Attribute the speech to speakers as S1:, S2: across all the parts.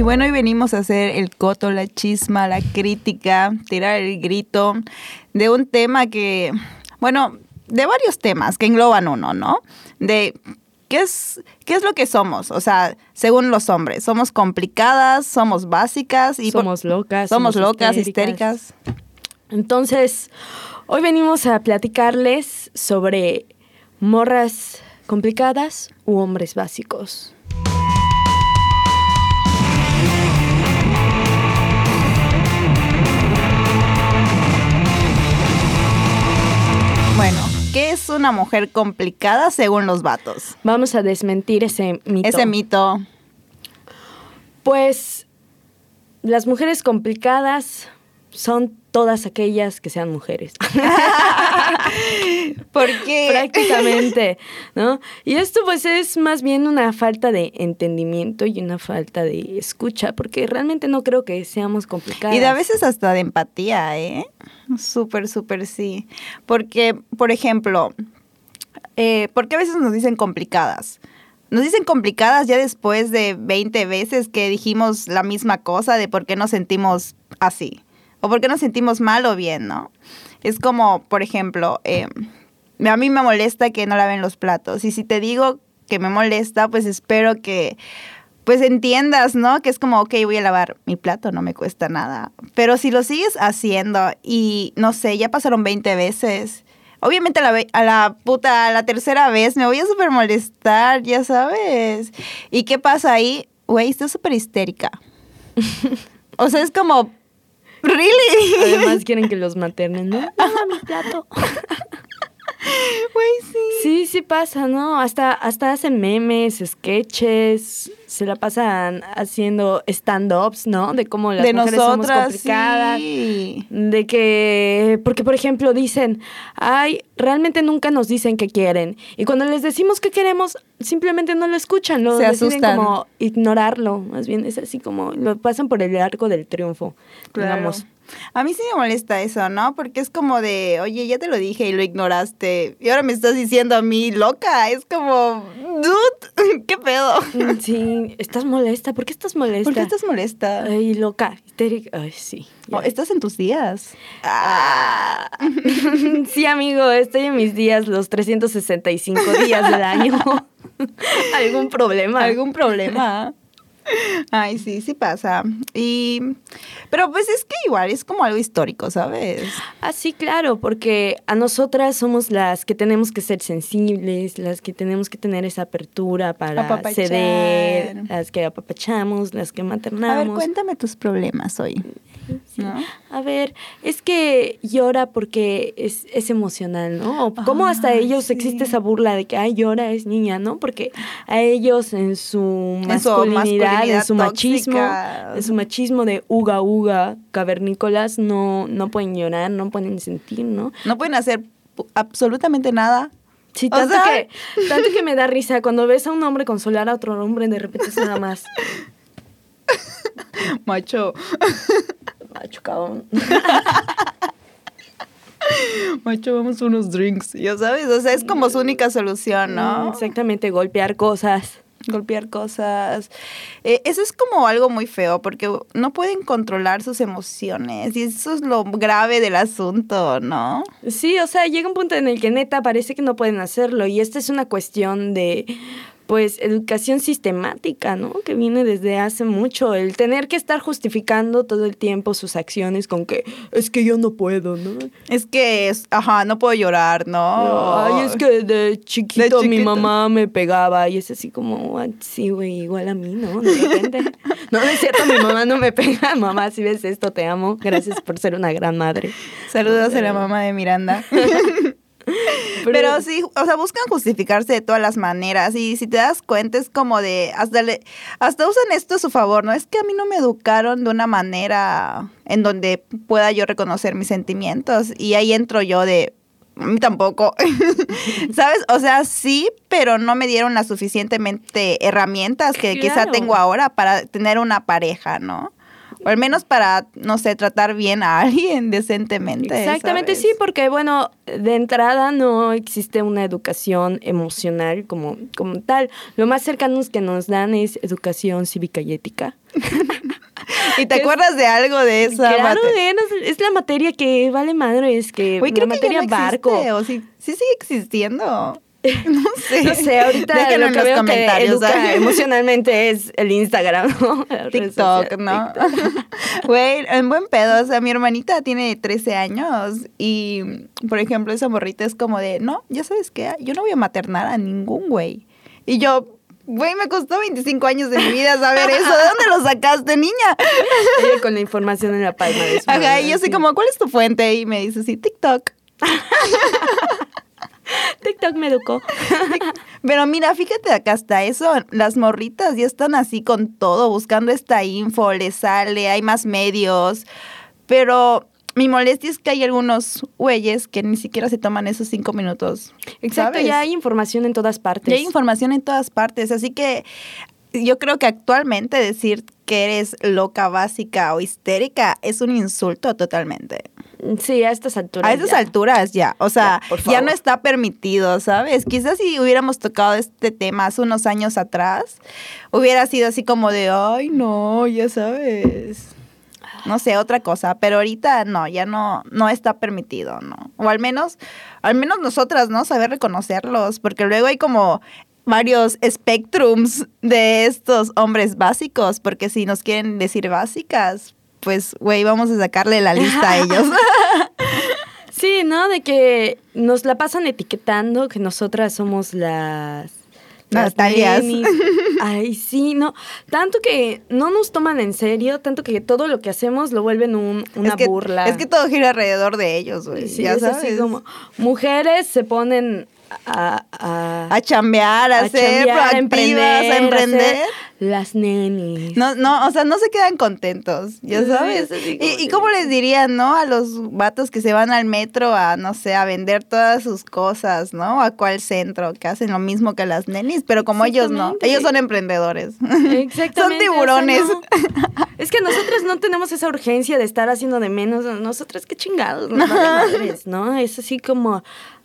S1: Y bueno, hoy venimos a hacer el coto, la chisma, la crítica, tirar el grito de un tema que, bueno, de varios temas que engloban uno, ¿no? De ¿qué es, qué es lo que somos? O sea, según los hombres, somos complicadas, somos básicas y
S2: somos locas.
S1: Somos, locas, histéricas.
S2: Entonces, hoy venimos a platicarles sobre morras complicadas u hombres básicos.
S1: Bueno, ¿qué es una mujer complicada según los vatos?
S2: Vamos a desmentir ese mito.
S1: Ese mito.
S2: Pues las mujeres complicadas son todas aquellas que sean mujeres.
S1: Porque
S2: prácticamente, ¿no? Y esto pues es más bien una falta de entendimiento y una falta de escucha, porque realmente no creo que seamos complicadas.
S1: Y de a veces hasta de empatía, ¿eh? Súper, súper sí. Porque, por ejemplo, eh, ¿por qué a veces nos dicen complicadas? Nos dicen complicadas ya después de 20 veces que dijimos la misma cosa de por qué nos sentimos así o por qué nos sentimos mal o bien, ¿no? Es como, por ejemplo, eh, a mí me molesta que no laven los platos. Y si te digo que me molesta, pues espero que pues entiendas, ¿no? Que es como, ok, voy a lavar mi plato, no me cuesta nada. Pero si lo sigues haciendo y, no sé, ya pasaron 20 veces, obviamente a la, a la puta, a la tercera vez me voy a súper molestar, ya sabes. ¿Y qué pasa ahí? Güey, estoy súper histérica. o sea, es como, ¿really?
S2: Además quieren que los maternen, ¿no? Mi plato.
S1: Sí.
S2: Sí, sí pasa, ¿no? Hasta, hasta hacen memes, sketches, se la pasan haciendo stand-ups, ¿no? De cómo las
S1: de
S2: mujeres
S1: nosotras,
S2: somos complicadas.
S1: sí.
S2: De que, porque por ejemplo dicen, ay, realmente nunca nos dicen qué quieren. Y cuando les decimos qué queremos, simplemente no lo escuchan, lo
S1: Se
S2: deciden
S1: asustan.
S2: como ignorarlo. Más bien es así como, lo pasan por el arco del triunfo, digamos.
S1: A mí sí me molesta eso, ¿no? Porque es como de, oye, ya te lo dije y lo ignoraste. Y ahora me estás diciendo a mí loca. Es como, dude,
S2: Mm, Sí, estás molesta. ¿Por qué estás molesta?
S1: ¿Por qué estás molesta?
S2: Ay, loca, histérica. Ay, sí.
S1: Oh, ¿Estás en tus días?
S2: Ah. sí, amigo, estoy en mis días, los 365 días del año. ¿Algún problema?
S1: ¿Algún problema? Ay, sí, sí pasa. Y, pero pues es que igual es como algo histórico, ¿sabes?
S2: Ah, sí, claro, porque a nosotras somos las que tenemos que ser sensibles, las que tenemos que tener esa apertura para
S1: Apapachar.
S2: ceder, las que apapachamos, las que
S1: A ver,
S2: maternamos.
S1: cuéntame tus problemas hoy.
S2: A ver, es que llora porque es, es emocional, ¿no? O ¿Cómo hasta ellos
S1: sí.
S2: existe esa burla de que, ay, llora, es niña, ¿no? Porque a ellos en su
S1: En su
S2: masculinidad, en su machismo, en su machismo de uga uga, cavernícolas, no, no pueden llorar, no pueden sentir, ¿no?
S1: No pueden hacer absolutamente nada.
S2: Sí,
S1: O
S2: tanto,
S1: sea-
S2: que, tanto que me da risa cuando ves a un hombre consolar a otro hombre, de repente es nada más.
S1: Macho,
S2: Macho, cabrón.
S1: macho, vamos a unos drinks. Ya sabes, o sea, es como su única solución,
S2: Mm,
S1: ¿no?
S2: Exactamente, golpear cosas.
S1: golpear cosas. Eh, eso es como algo muy feo porque no pueden controlar sus emociones y eso es lo grave del asunto, ¿no?
S2: Sí, o sea, llega un punto en el que neta parece que no pueden hacerlo y esta es una cuestión de pues educación sistemática, ¿no? Que viene desde hace mucho, el tener que estar justificando todo el tiempo sus acciones con que es que yo no puedo, ¿no?
S1: Es que, es, ajá, no puedo llorar, ¿no?
S2: Ay, es que de chiquito,
S1: De
S2: mi mamá me pegaba y es así como, "Ah, sí, güey, igual a mí, ¿no? De repente. no, no es cierto, mi mamá no me pega. Mamá, si ves esto, te amo. Gracias por ser una gran madre.
S1: Saludos a la mamá de Miranda. Pero, sí, o sea, buscan justificarse de todas las maneras y si te das cuenta es como de, hasta, le, hasta usan esto a su favor, ¿no? Es que a mí no me educaron de una manera en donde pueda yo reconocer mis sentimientos y ahí entro yo de, a mí tampoco, ¿sabes? O sea, sí, pero no me dieron las suficientemente herramientas que quizá
S2: Claro.
S1: tengo ahora para tener una pareja, ¿no? O al menos para, no sé, tratar bien a alguien decentemente.
S2: Exactamente,
S1: ¿sabes?
S2: sí, porque bueno, de entrada no existe una educación emocional como, como tal. Lo más cercano que nos dan es educación cívica y ética.
S1: ¿Y te acuerdas de algo de eso?
S2: Claro, es, es la materia que vale madre, es que
S1: Uy,
S2: la
S1: creo
S2: materia
S1: que ya no
S2: barco.
S1: existe, o sí, sí sigue existiendo. No sé.
S2: No sé, ahorita
S1: Déjenlo
S2: lo
S1: en
S2: que
S1: los
S2: veo que
S1: comentarios.
S2: educa emocionalmente es el Instagram, ¿no?
S1: TikTok, ¿no? Güey, en buen pedo, o sea, mi hermanita tiene 13 años y, por ejemplo, esa morrita es como de, no, ya sabes qué, yo no voy a maternar a ningún güey. Y yo, güey, me costó 25 años de mi vida saber eso, ¿de dónde lo sacaste, niña?
S2: Ella con la información en la palma de su
S1: Ajá, y yo
S2: así.
S1: como, ¿cuál es tu fuente? Y me dice, sí, TikTok.
S2: TikTok me educó.
S1: Pero mira, fíjate acá hasta eso, las morritas ya están así con todo, buscando esta info, les sale, hay más medios, pero mi molestia es que hay algunos güeyes que ni siquiera se toman esos cinco minutos.
S2: Exacto,
S1: ¿sabes?
S2: ya hay información en todas partes.
S1: Ya hay información en todas partes, así que yo creo que actualmente decir que eres loca, básica o histérica es un insulto totalmente.
S2: Sí, a estas alturas.
S1: A esas
S2: ya.
S1: alturas ya, o sea,
S2: Ya,
S1: no está permitido, ¿sabes? Quizás si hubiéramos tocado este tema hace unos años atrás, hubiera sido así como de, ay, no, ya sabes. No sé, otra cosa, pero ahorita no, ya no, no está permitido, ¿no? O al menos, al menos nosotras, ¿no? Saber reconocerlos, porque luego hay como varios spectrums de estos hombres básicos, porque si nos quieren decir básicas, pues, güey, vamos a sacarle la lista a ellos.
S2: Sí, ¿no? De que nos la pasan etiquetando que nosotras somos las... las nenis. Ay, sí, no. Tanto que no nos toman en serio, tanto que todo lo que hacemos lo vuelven un- una
S1: es que,
S2: burla.
S1: Es que todo gira alrededor de ellos, güey.
S2: Sí,
S1: ya
S2: es
S1: sabes.
S2: así como mujeres se ponen a, a,
S1: A chambear, a,
S2: a
S1: ser
S2: chambear, a
S1: proactivas, a
S2: ser
S1: emprender.
S2: las nenis.
S1: No, no, o sea, no se quedan contentos, ya sabes. ¿Y, y cómo les dirían, no? A los vatos que se van al metro a, no sé, a vender todas sus cosas, ¿no? A cuál centro, que hacen lo mismo que las nenis, pero como ellos no, ellos son emprendedores.
S2: Exactamente.
S1: Son tiburones.
S2: o sea, no. Es que nosotros no tenemos esa urgencia de estar haciendo de menos. Nosotros, qué chingados, vale madres, ¿no? Es así como,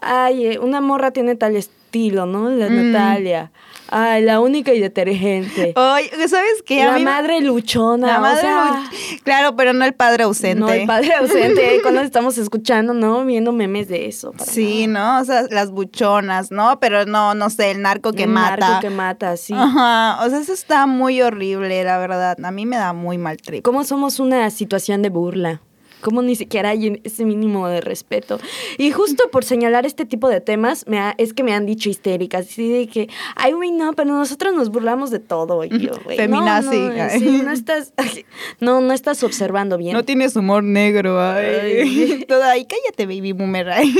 S2: ay, eh, una morra tiene tal estilo, ¿no? La
S1: Mm.
S2: Natalia. Ay, la única y detergente.
S1: Oye, ¿sabes qué?
S2: La madre luchona.
S1: La
S2: o
S1: madre
S2: sea,
S1: luch- Claro, pero no el padre ausente.
S2: No, el padre ausente, cuando estamos escuchando, ¿no? Viendo memes de eso.
S1: Sí,
S2: nada.
S1: ¿no? O sea, las buchonas, ¿no? Pero no, no sé, el narco que
S2: El
S1: mata.
S2: narco que mata, sí.
S1: Ajá, o sea, eso está muy horrible, la verdad. A mí me da muy mal trip.
S2: ¿Cómo somos una situación de burla? ¿Cómo ni siquiera hay ese mínimo de respeto? Y justo por señalar este tipo de temas, me ha- es que me han dicho histéricas, así de que, ay, güey, no, pero nosotros nos burlamos de todo. Y yo, güey, no,
S1: Feminazi.
S2: No, sí, no estás, no, no estás observando bien.
S1: No tienes humor negro, ay.
S2: Ay.
S1: Toda ahí, cállate, baby boomer. ay.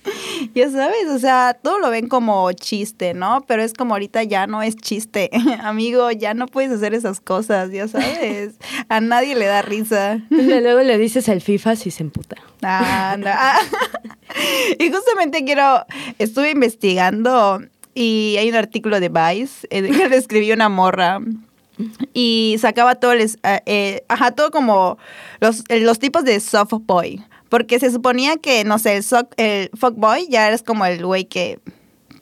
S1: ya sabes, o sea, todo lo ven como chiste, ¿no? Pero es como ahorita ya no es chiste. Amigo, ya no puedes hacer esas cosas, ya sabes. A nadie le da risa.
S2: Y luego le dices FIFA si se emputa.
S1: Anda. Y justamente quiero, estuve investigando y hay un artículo de Vice eh, que le escribió una morra y sacaba todo el, es- eh, eh, ajá, todo como los, eh, los tipos de soft boy. Porque se suponía que, no sé, el, soc- el fuckboy ya eres como el güey que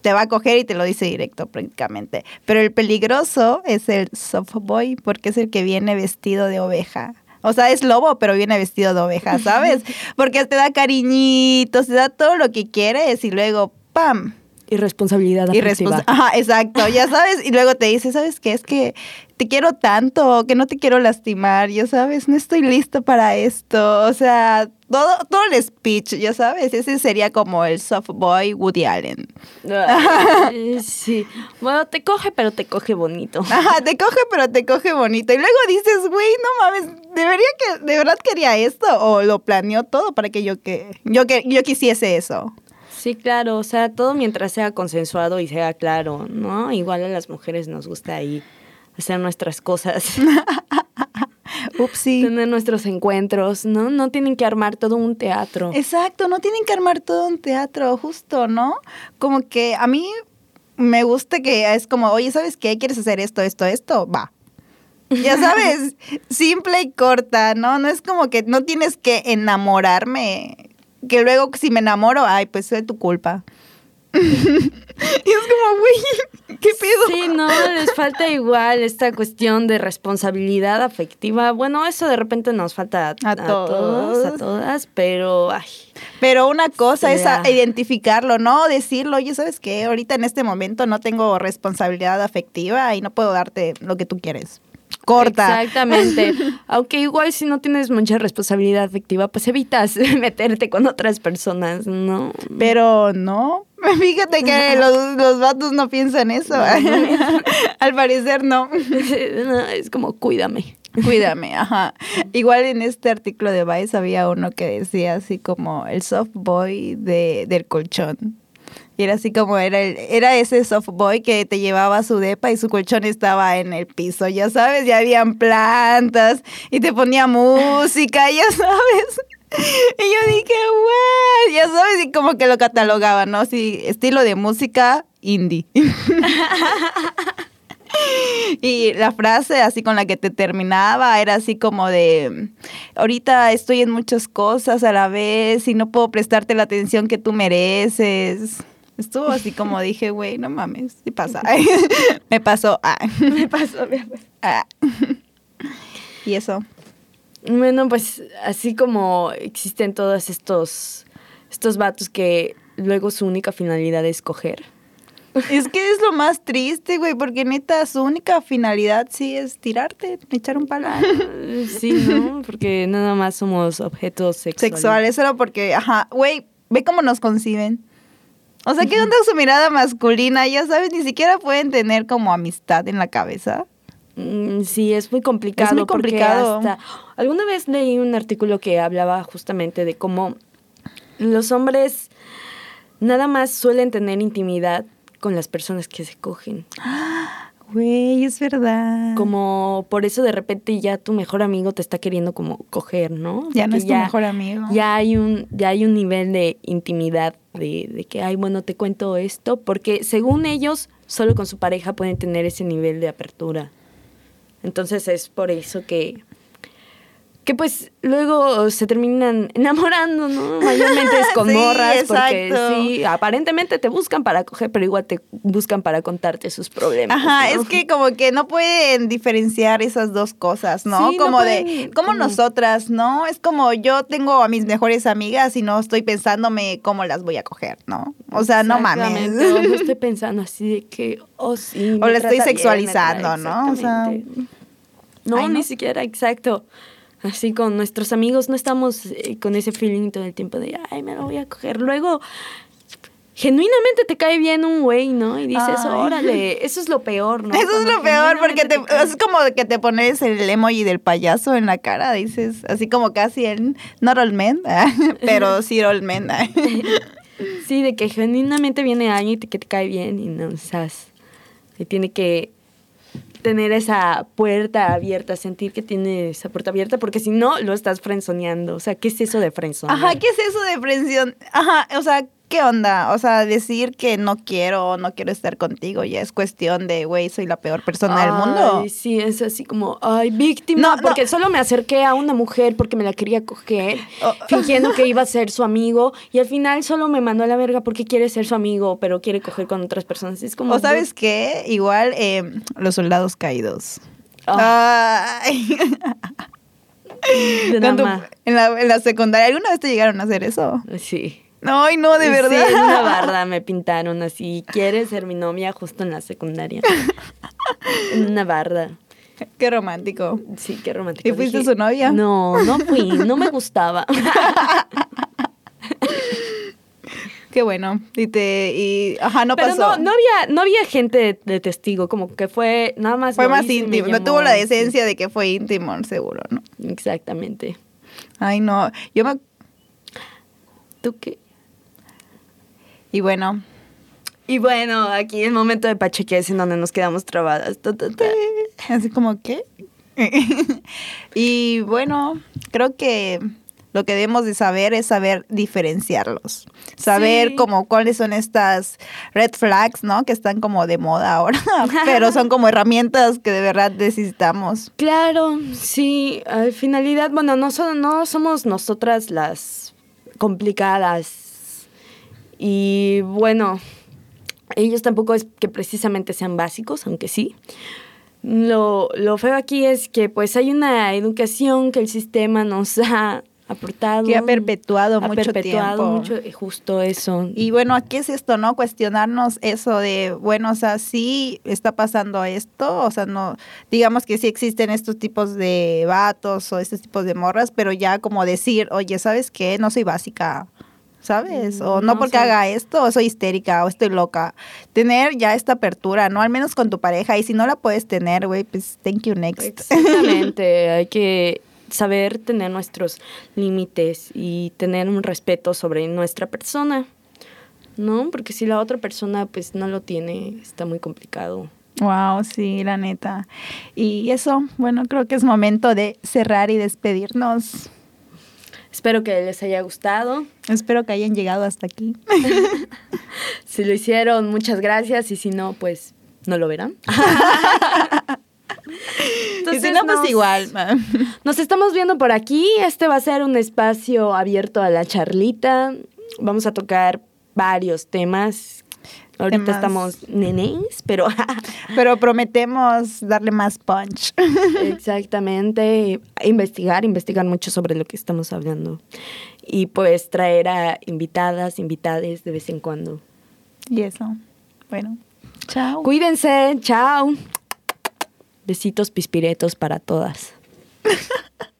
S1: te va a coger y te lo dice directo prácticamente. Pero el peligroso es el soft boy porque es el que viene vestido de oveja. O sea, es lobo, pero viene vestido de oveja, ¿sabes? Porque te da cariñitos, te da todo lo que quieres y luego, ¡pam!
S2: Irresponsabilidad afectiva.
S1: Ajá, exacto, ya sabes. Y luego te dice, ¿sabes qué? Es que te quiero tanto, que no te quiero lastimar, ya sabes, no estoy listo para esto. O sea, todo, todo el speech, ya sabes, ese sería como el soft boy Woody Allen.
S2: Sí. Bueno, te coge, pero te coge bonito.
S1: Ajá, te coge, pero te coge bonito. Y luego dices, güey, no mames, debería que, de verdad quería esto, o lo planeó todo para que yo que, yo que, yo quisiese eso.
S2: Sí, claro, o sea, todo mientras sea consensuado y sea claro, ¿no? Igual a las mujeres nos gusta ahí hacer nuestras cosas,
S1: Upsi.
S2: tener nuestros encuentros, ¿no? No tienen que armar todo un teatro.
S1: Exacto, no tienen que armar todo un teatro, justo, ¿no? Como que a mí me gusta que es como, oye, ¿sabes qué? ¿Quieres hacer esto, esto, esto? Va. Ya sabes, simple y corta, ¿no? No es como que no tienes que enamorarme. Que luego si me enamoro, ay, pues es tu culpa. y es como, güey, ¿qué pedo?
S2: Sí, no, les falta igual esta cuestión de responsabilidad afectiva. Bueno, eso de repente nos falta a,
S1: A todos.
S2: a todas, pero ay,
S1: Pero una cosa es a-
S2: Ya.
S1: identificarlo, ¿no? Decirlo, oye, ¿sabes qué? Ahorita en este momento no tengo responsabilidad afectiva y no puedo darte lo que tú quieres. Corta.
S2: Exactamente. Aunque igual si no tienes mucha responsabilidad afectiva, pues evitas meterte con otras personas, ¿no?
S1: Pero no. Fíjate que los, los vatos no piensan eso. Al parecer no.
S2: No, es como cuídame.
S1: Cuídame, ajá. Igual en este artículo de Vice había uno que decía así como el soft boy de, del colchón. Y era así como era el, era ese soft boy que te llevaba su depa y su colchón estaba en el piso, ya sabes, ya habían plantas y te ponía música, ya sabes. Y yo dije, wow, ya sabes, y como que lo catalogaba, ¿no? Sí, estilo de música indie. Y la frase así con la que te terminaba era así como de, ahorita estoy en muchas cosas a la vez y no puedo prestarte la atención que tú mereces. Estuvo así como dije, güey, no mames, sí pasa. Me pasó. Ah.
S2: Me pasó, me pasó.
S1: Ah. Y eso.
S2: Bueno, pues así como existen todos estos, estos vatos que luego su única finalidad es coger.
S1: Es que es lo más triste, güey, porque neta su única finalidad sí es tirarte, echar un palo.
S2: Sí, ¿no? Porque nada más somos objetos sexuales.
S1: Sexuales, solo porque, ajá, güey, ve cómo nos conciben. O sea, ¿qué onda su mirada masculina? Ya sabes, ni siquiera pueden tener como amistad en la cabeza.
S2: Mm, Sí, es muy complicado.
S1: Es muy complicado.
S2: hasta- alguna vez leí un artículo que hablaba justamente de cómo los hombres nada más suelen tener intimidad con las personas que se cogen.
S1: Güey, es verdad.
S2: Como por eso de repente ya tu mejor amigo te está queriendo como coger, ¿no?
S1: Ya no es tu mejor amigo.
S2: Ya hay un, ya hay un nivel de intimidad de, de que, ay, bueno, te cuento esto, porque según ellos, solo con su pareja pueden tener ese nivel de apertura. Entonces es por eso que, que pues luego se terminan enamorando, ¿no? Mayormente es con
S1: Sí,
S2: morras, porque
S1: exacto.
S2: sí, aparentemente te buscan para coger, pero igual te buscan para contarte sus problemas.
S1: Ajá,
S2: ¿no?
S1: es que como que no pueden diferenciar esas dos cosas, ¿no?
S2: Sí, no
S1: como de, como
S2: como-
S1: nosotras, ¿no? Es como yo tengo a mis mejores amigas y no estoy pensándome cómo las voy a coger, ¿no? O sea, no mames.
S2: Exactamente, o no estoy pensando así de que, oh sí.
S1: O la estoy
S2: bien,
S1: sexualizando, ¿no? O sea,
S2: no,
S1: ay, ¿no?
S2: ni siquiera, exacto. Así con nuestros amigos no estamos eh, con ese feeling todo el tiempo de, ay, me lo voy a coger. Luego, genuinamente te cae bien un güey, ¿no? Y dices,
S1: Ay.
S2: órale, eso es lo peor, ¿no?
S1: Eso es lo peor, porque te, es como que te pones el emoji del payaso en la cara, dices, así como casi el not all men, pero sí all men.
S2: Sí, de que genuinamente viene alguien y te- que te cae bien y no, o sea, tiene que tener esa puerta abierta, sentir que tiene esa puerta abierta, porque si no, lo estás frenzoneando. O sea, ¿qué es eso de frenzonear?
S1: Ajá, ¿qué es eso de prensión? Ajá, o sea, ¿qué onda? O sea, decir que no quiero, no quiero estar contigo, ya es cuestión de, güey, soy la peor persona del mundo.
S2: Sí, es así como, ay, víctima,
S1: No, no.
S2: porque solo me acerqué a una mujer porque me la quería coger,
S1: Oh.
S2: fingiendo que iba a ser su amigo, y al final solo me mandó a la verga porque quiere ser su amigo, pero quiere coger con otras personas. Es como,
S1: O sabes qué, igual eh, los soldados caídos.
S2: Ah.
S1: Ay.
S2: nama.
S1: en, la, en la secundaria, ¿alguna vez te llegaron a hacer eso?
S2: Sí.
S1: Ay, no, de
S2: Sí,
S1: verdad.
S2: en una barda me pintaron así. ¿Quieres ser mi novia justo en la secundaria? en una barda.
S1: Qué romántico.
S2: Sí, qué romántico.
S1: ¿Y fuiste
S2: Dije,
S1: su novia?
S2: No, no fui. No me gustaba.
S1: Qué bueno. Y te, y, ajá, no
S2: Pero
S1: pasó.
S2: no, no había, no había gente de, de testigo. Como que fue nada más.
S1: Fue más íntimo. No tuvo la decencia de que fue íntimo, seguro, ¿no?
S2: Exactamente.
S1: Ay, no. Yo me.
S2: ¿Tú qué?
S1: Y bueno.
S2: Y bueno, aquí el momento de pacheque es en donde nos quedamos trabadas. Ta, ta, ta.
S1: Así como, ¿qué? y bueno, creo que Lo que debemos de saber es saber diferenciarlos. Saber
S2: Sí.
S1: como cuáles son estas red flags, ¿no? Que están como de moda ahora, pero son como herramientas que de verdad necesitamos.
S2: Claro, sí, al finalidad, bueno, no, son, no somos nosotras las complicadas. Y bueno, ellos tampoco es que precisamente sean básicos, aunque sí. Lo, lo feo aquí es que pues hay una educación que el sistema nos ha aportado.
S1: Que ha perpetuado
S2: ha
S1: mucho
S2: perpetuado
S1: tiempo.
S2: mucho, eh, justo eso.
S1: Y bueno, ¿qué es esto, no? Cuestionarnos eso de, bueno, o sea, sí está pasando esto, o sea, no, digamos que sí existen estos tipos de vatos o estos tipos de morras, pero ya como decir, oye, ¿sabes qué? No soy básica, ¿sabes? O no,
S2: No
S1: porque
S2: soy-
S1: haga esto, o soy histérica, o estoy loca. Tener ya esta apertura, ¿no? Al menos con tu pareja, y si no la puedes tener, güey, pues thank you next.
S2: Exactamente, hay que saber tener nuestros límites y tener un respeto sobre nuestra persona, ¿no? Porque si la otra persona pues no lo tiene, está muy complicado.
S1: Wow, sí, la neta. Y eso, bueno, creo que es momento de cerrar y despedirnos.
S2: Espero que les haya gustado.
S1: Espero que hayan llegado hasta aquí.
S2: Si lo hicieron, muchas gracias y si no, pues no lo verán.
S1: y si no, pues igual.
S2: Nos estamos viendo por aquí. Este va a ser un espacio abierto a la charlita. Vamos a tocar varios temas. Ahorita
S1: Temas.
S2: estamos nenes, pero
S1: Pero prometemos darle más punch.
S2: exactamente investigar, investigar mucho sobre lo que estamos hablando. Y pues traer a invitadas, invitades de vez en cuando.
S1: Y eso. Bueno, chao.
S2: Cuídense, chao. Besitos pispiretos para todas.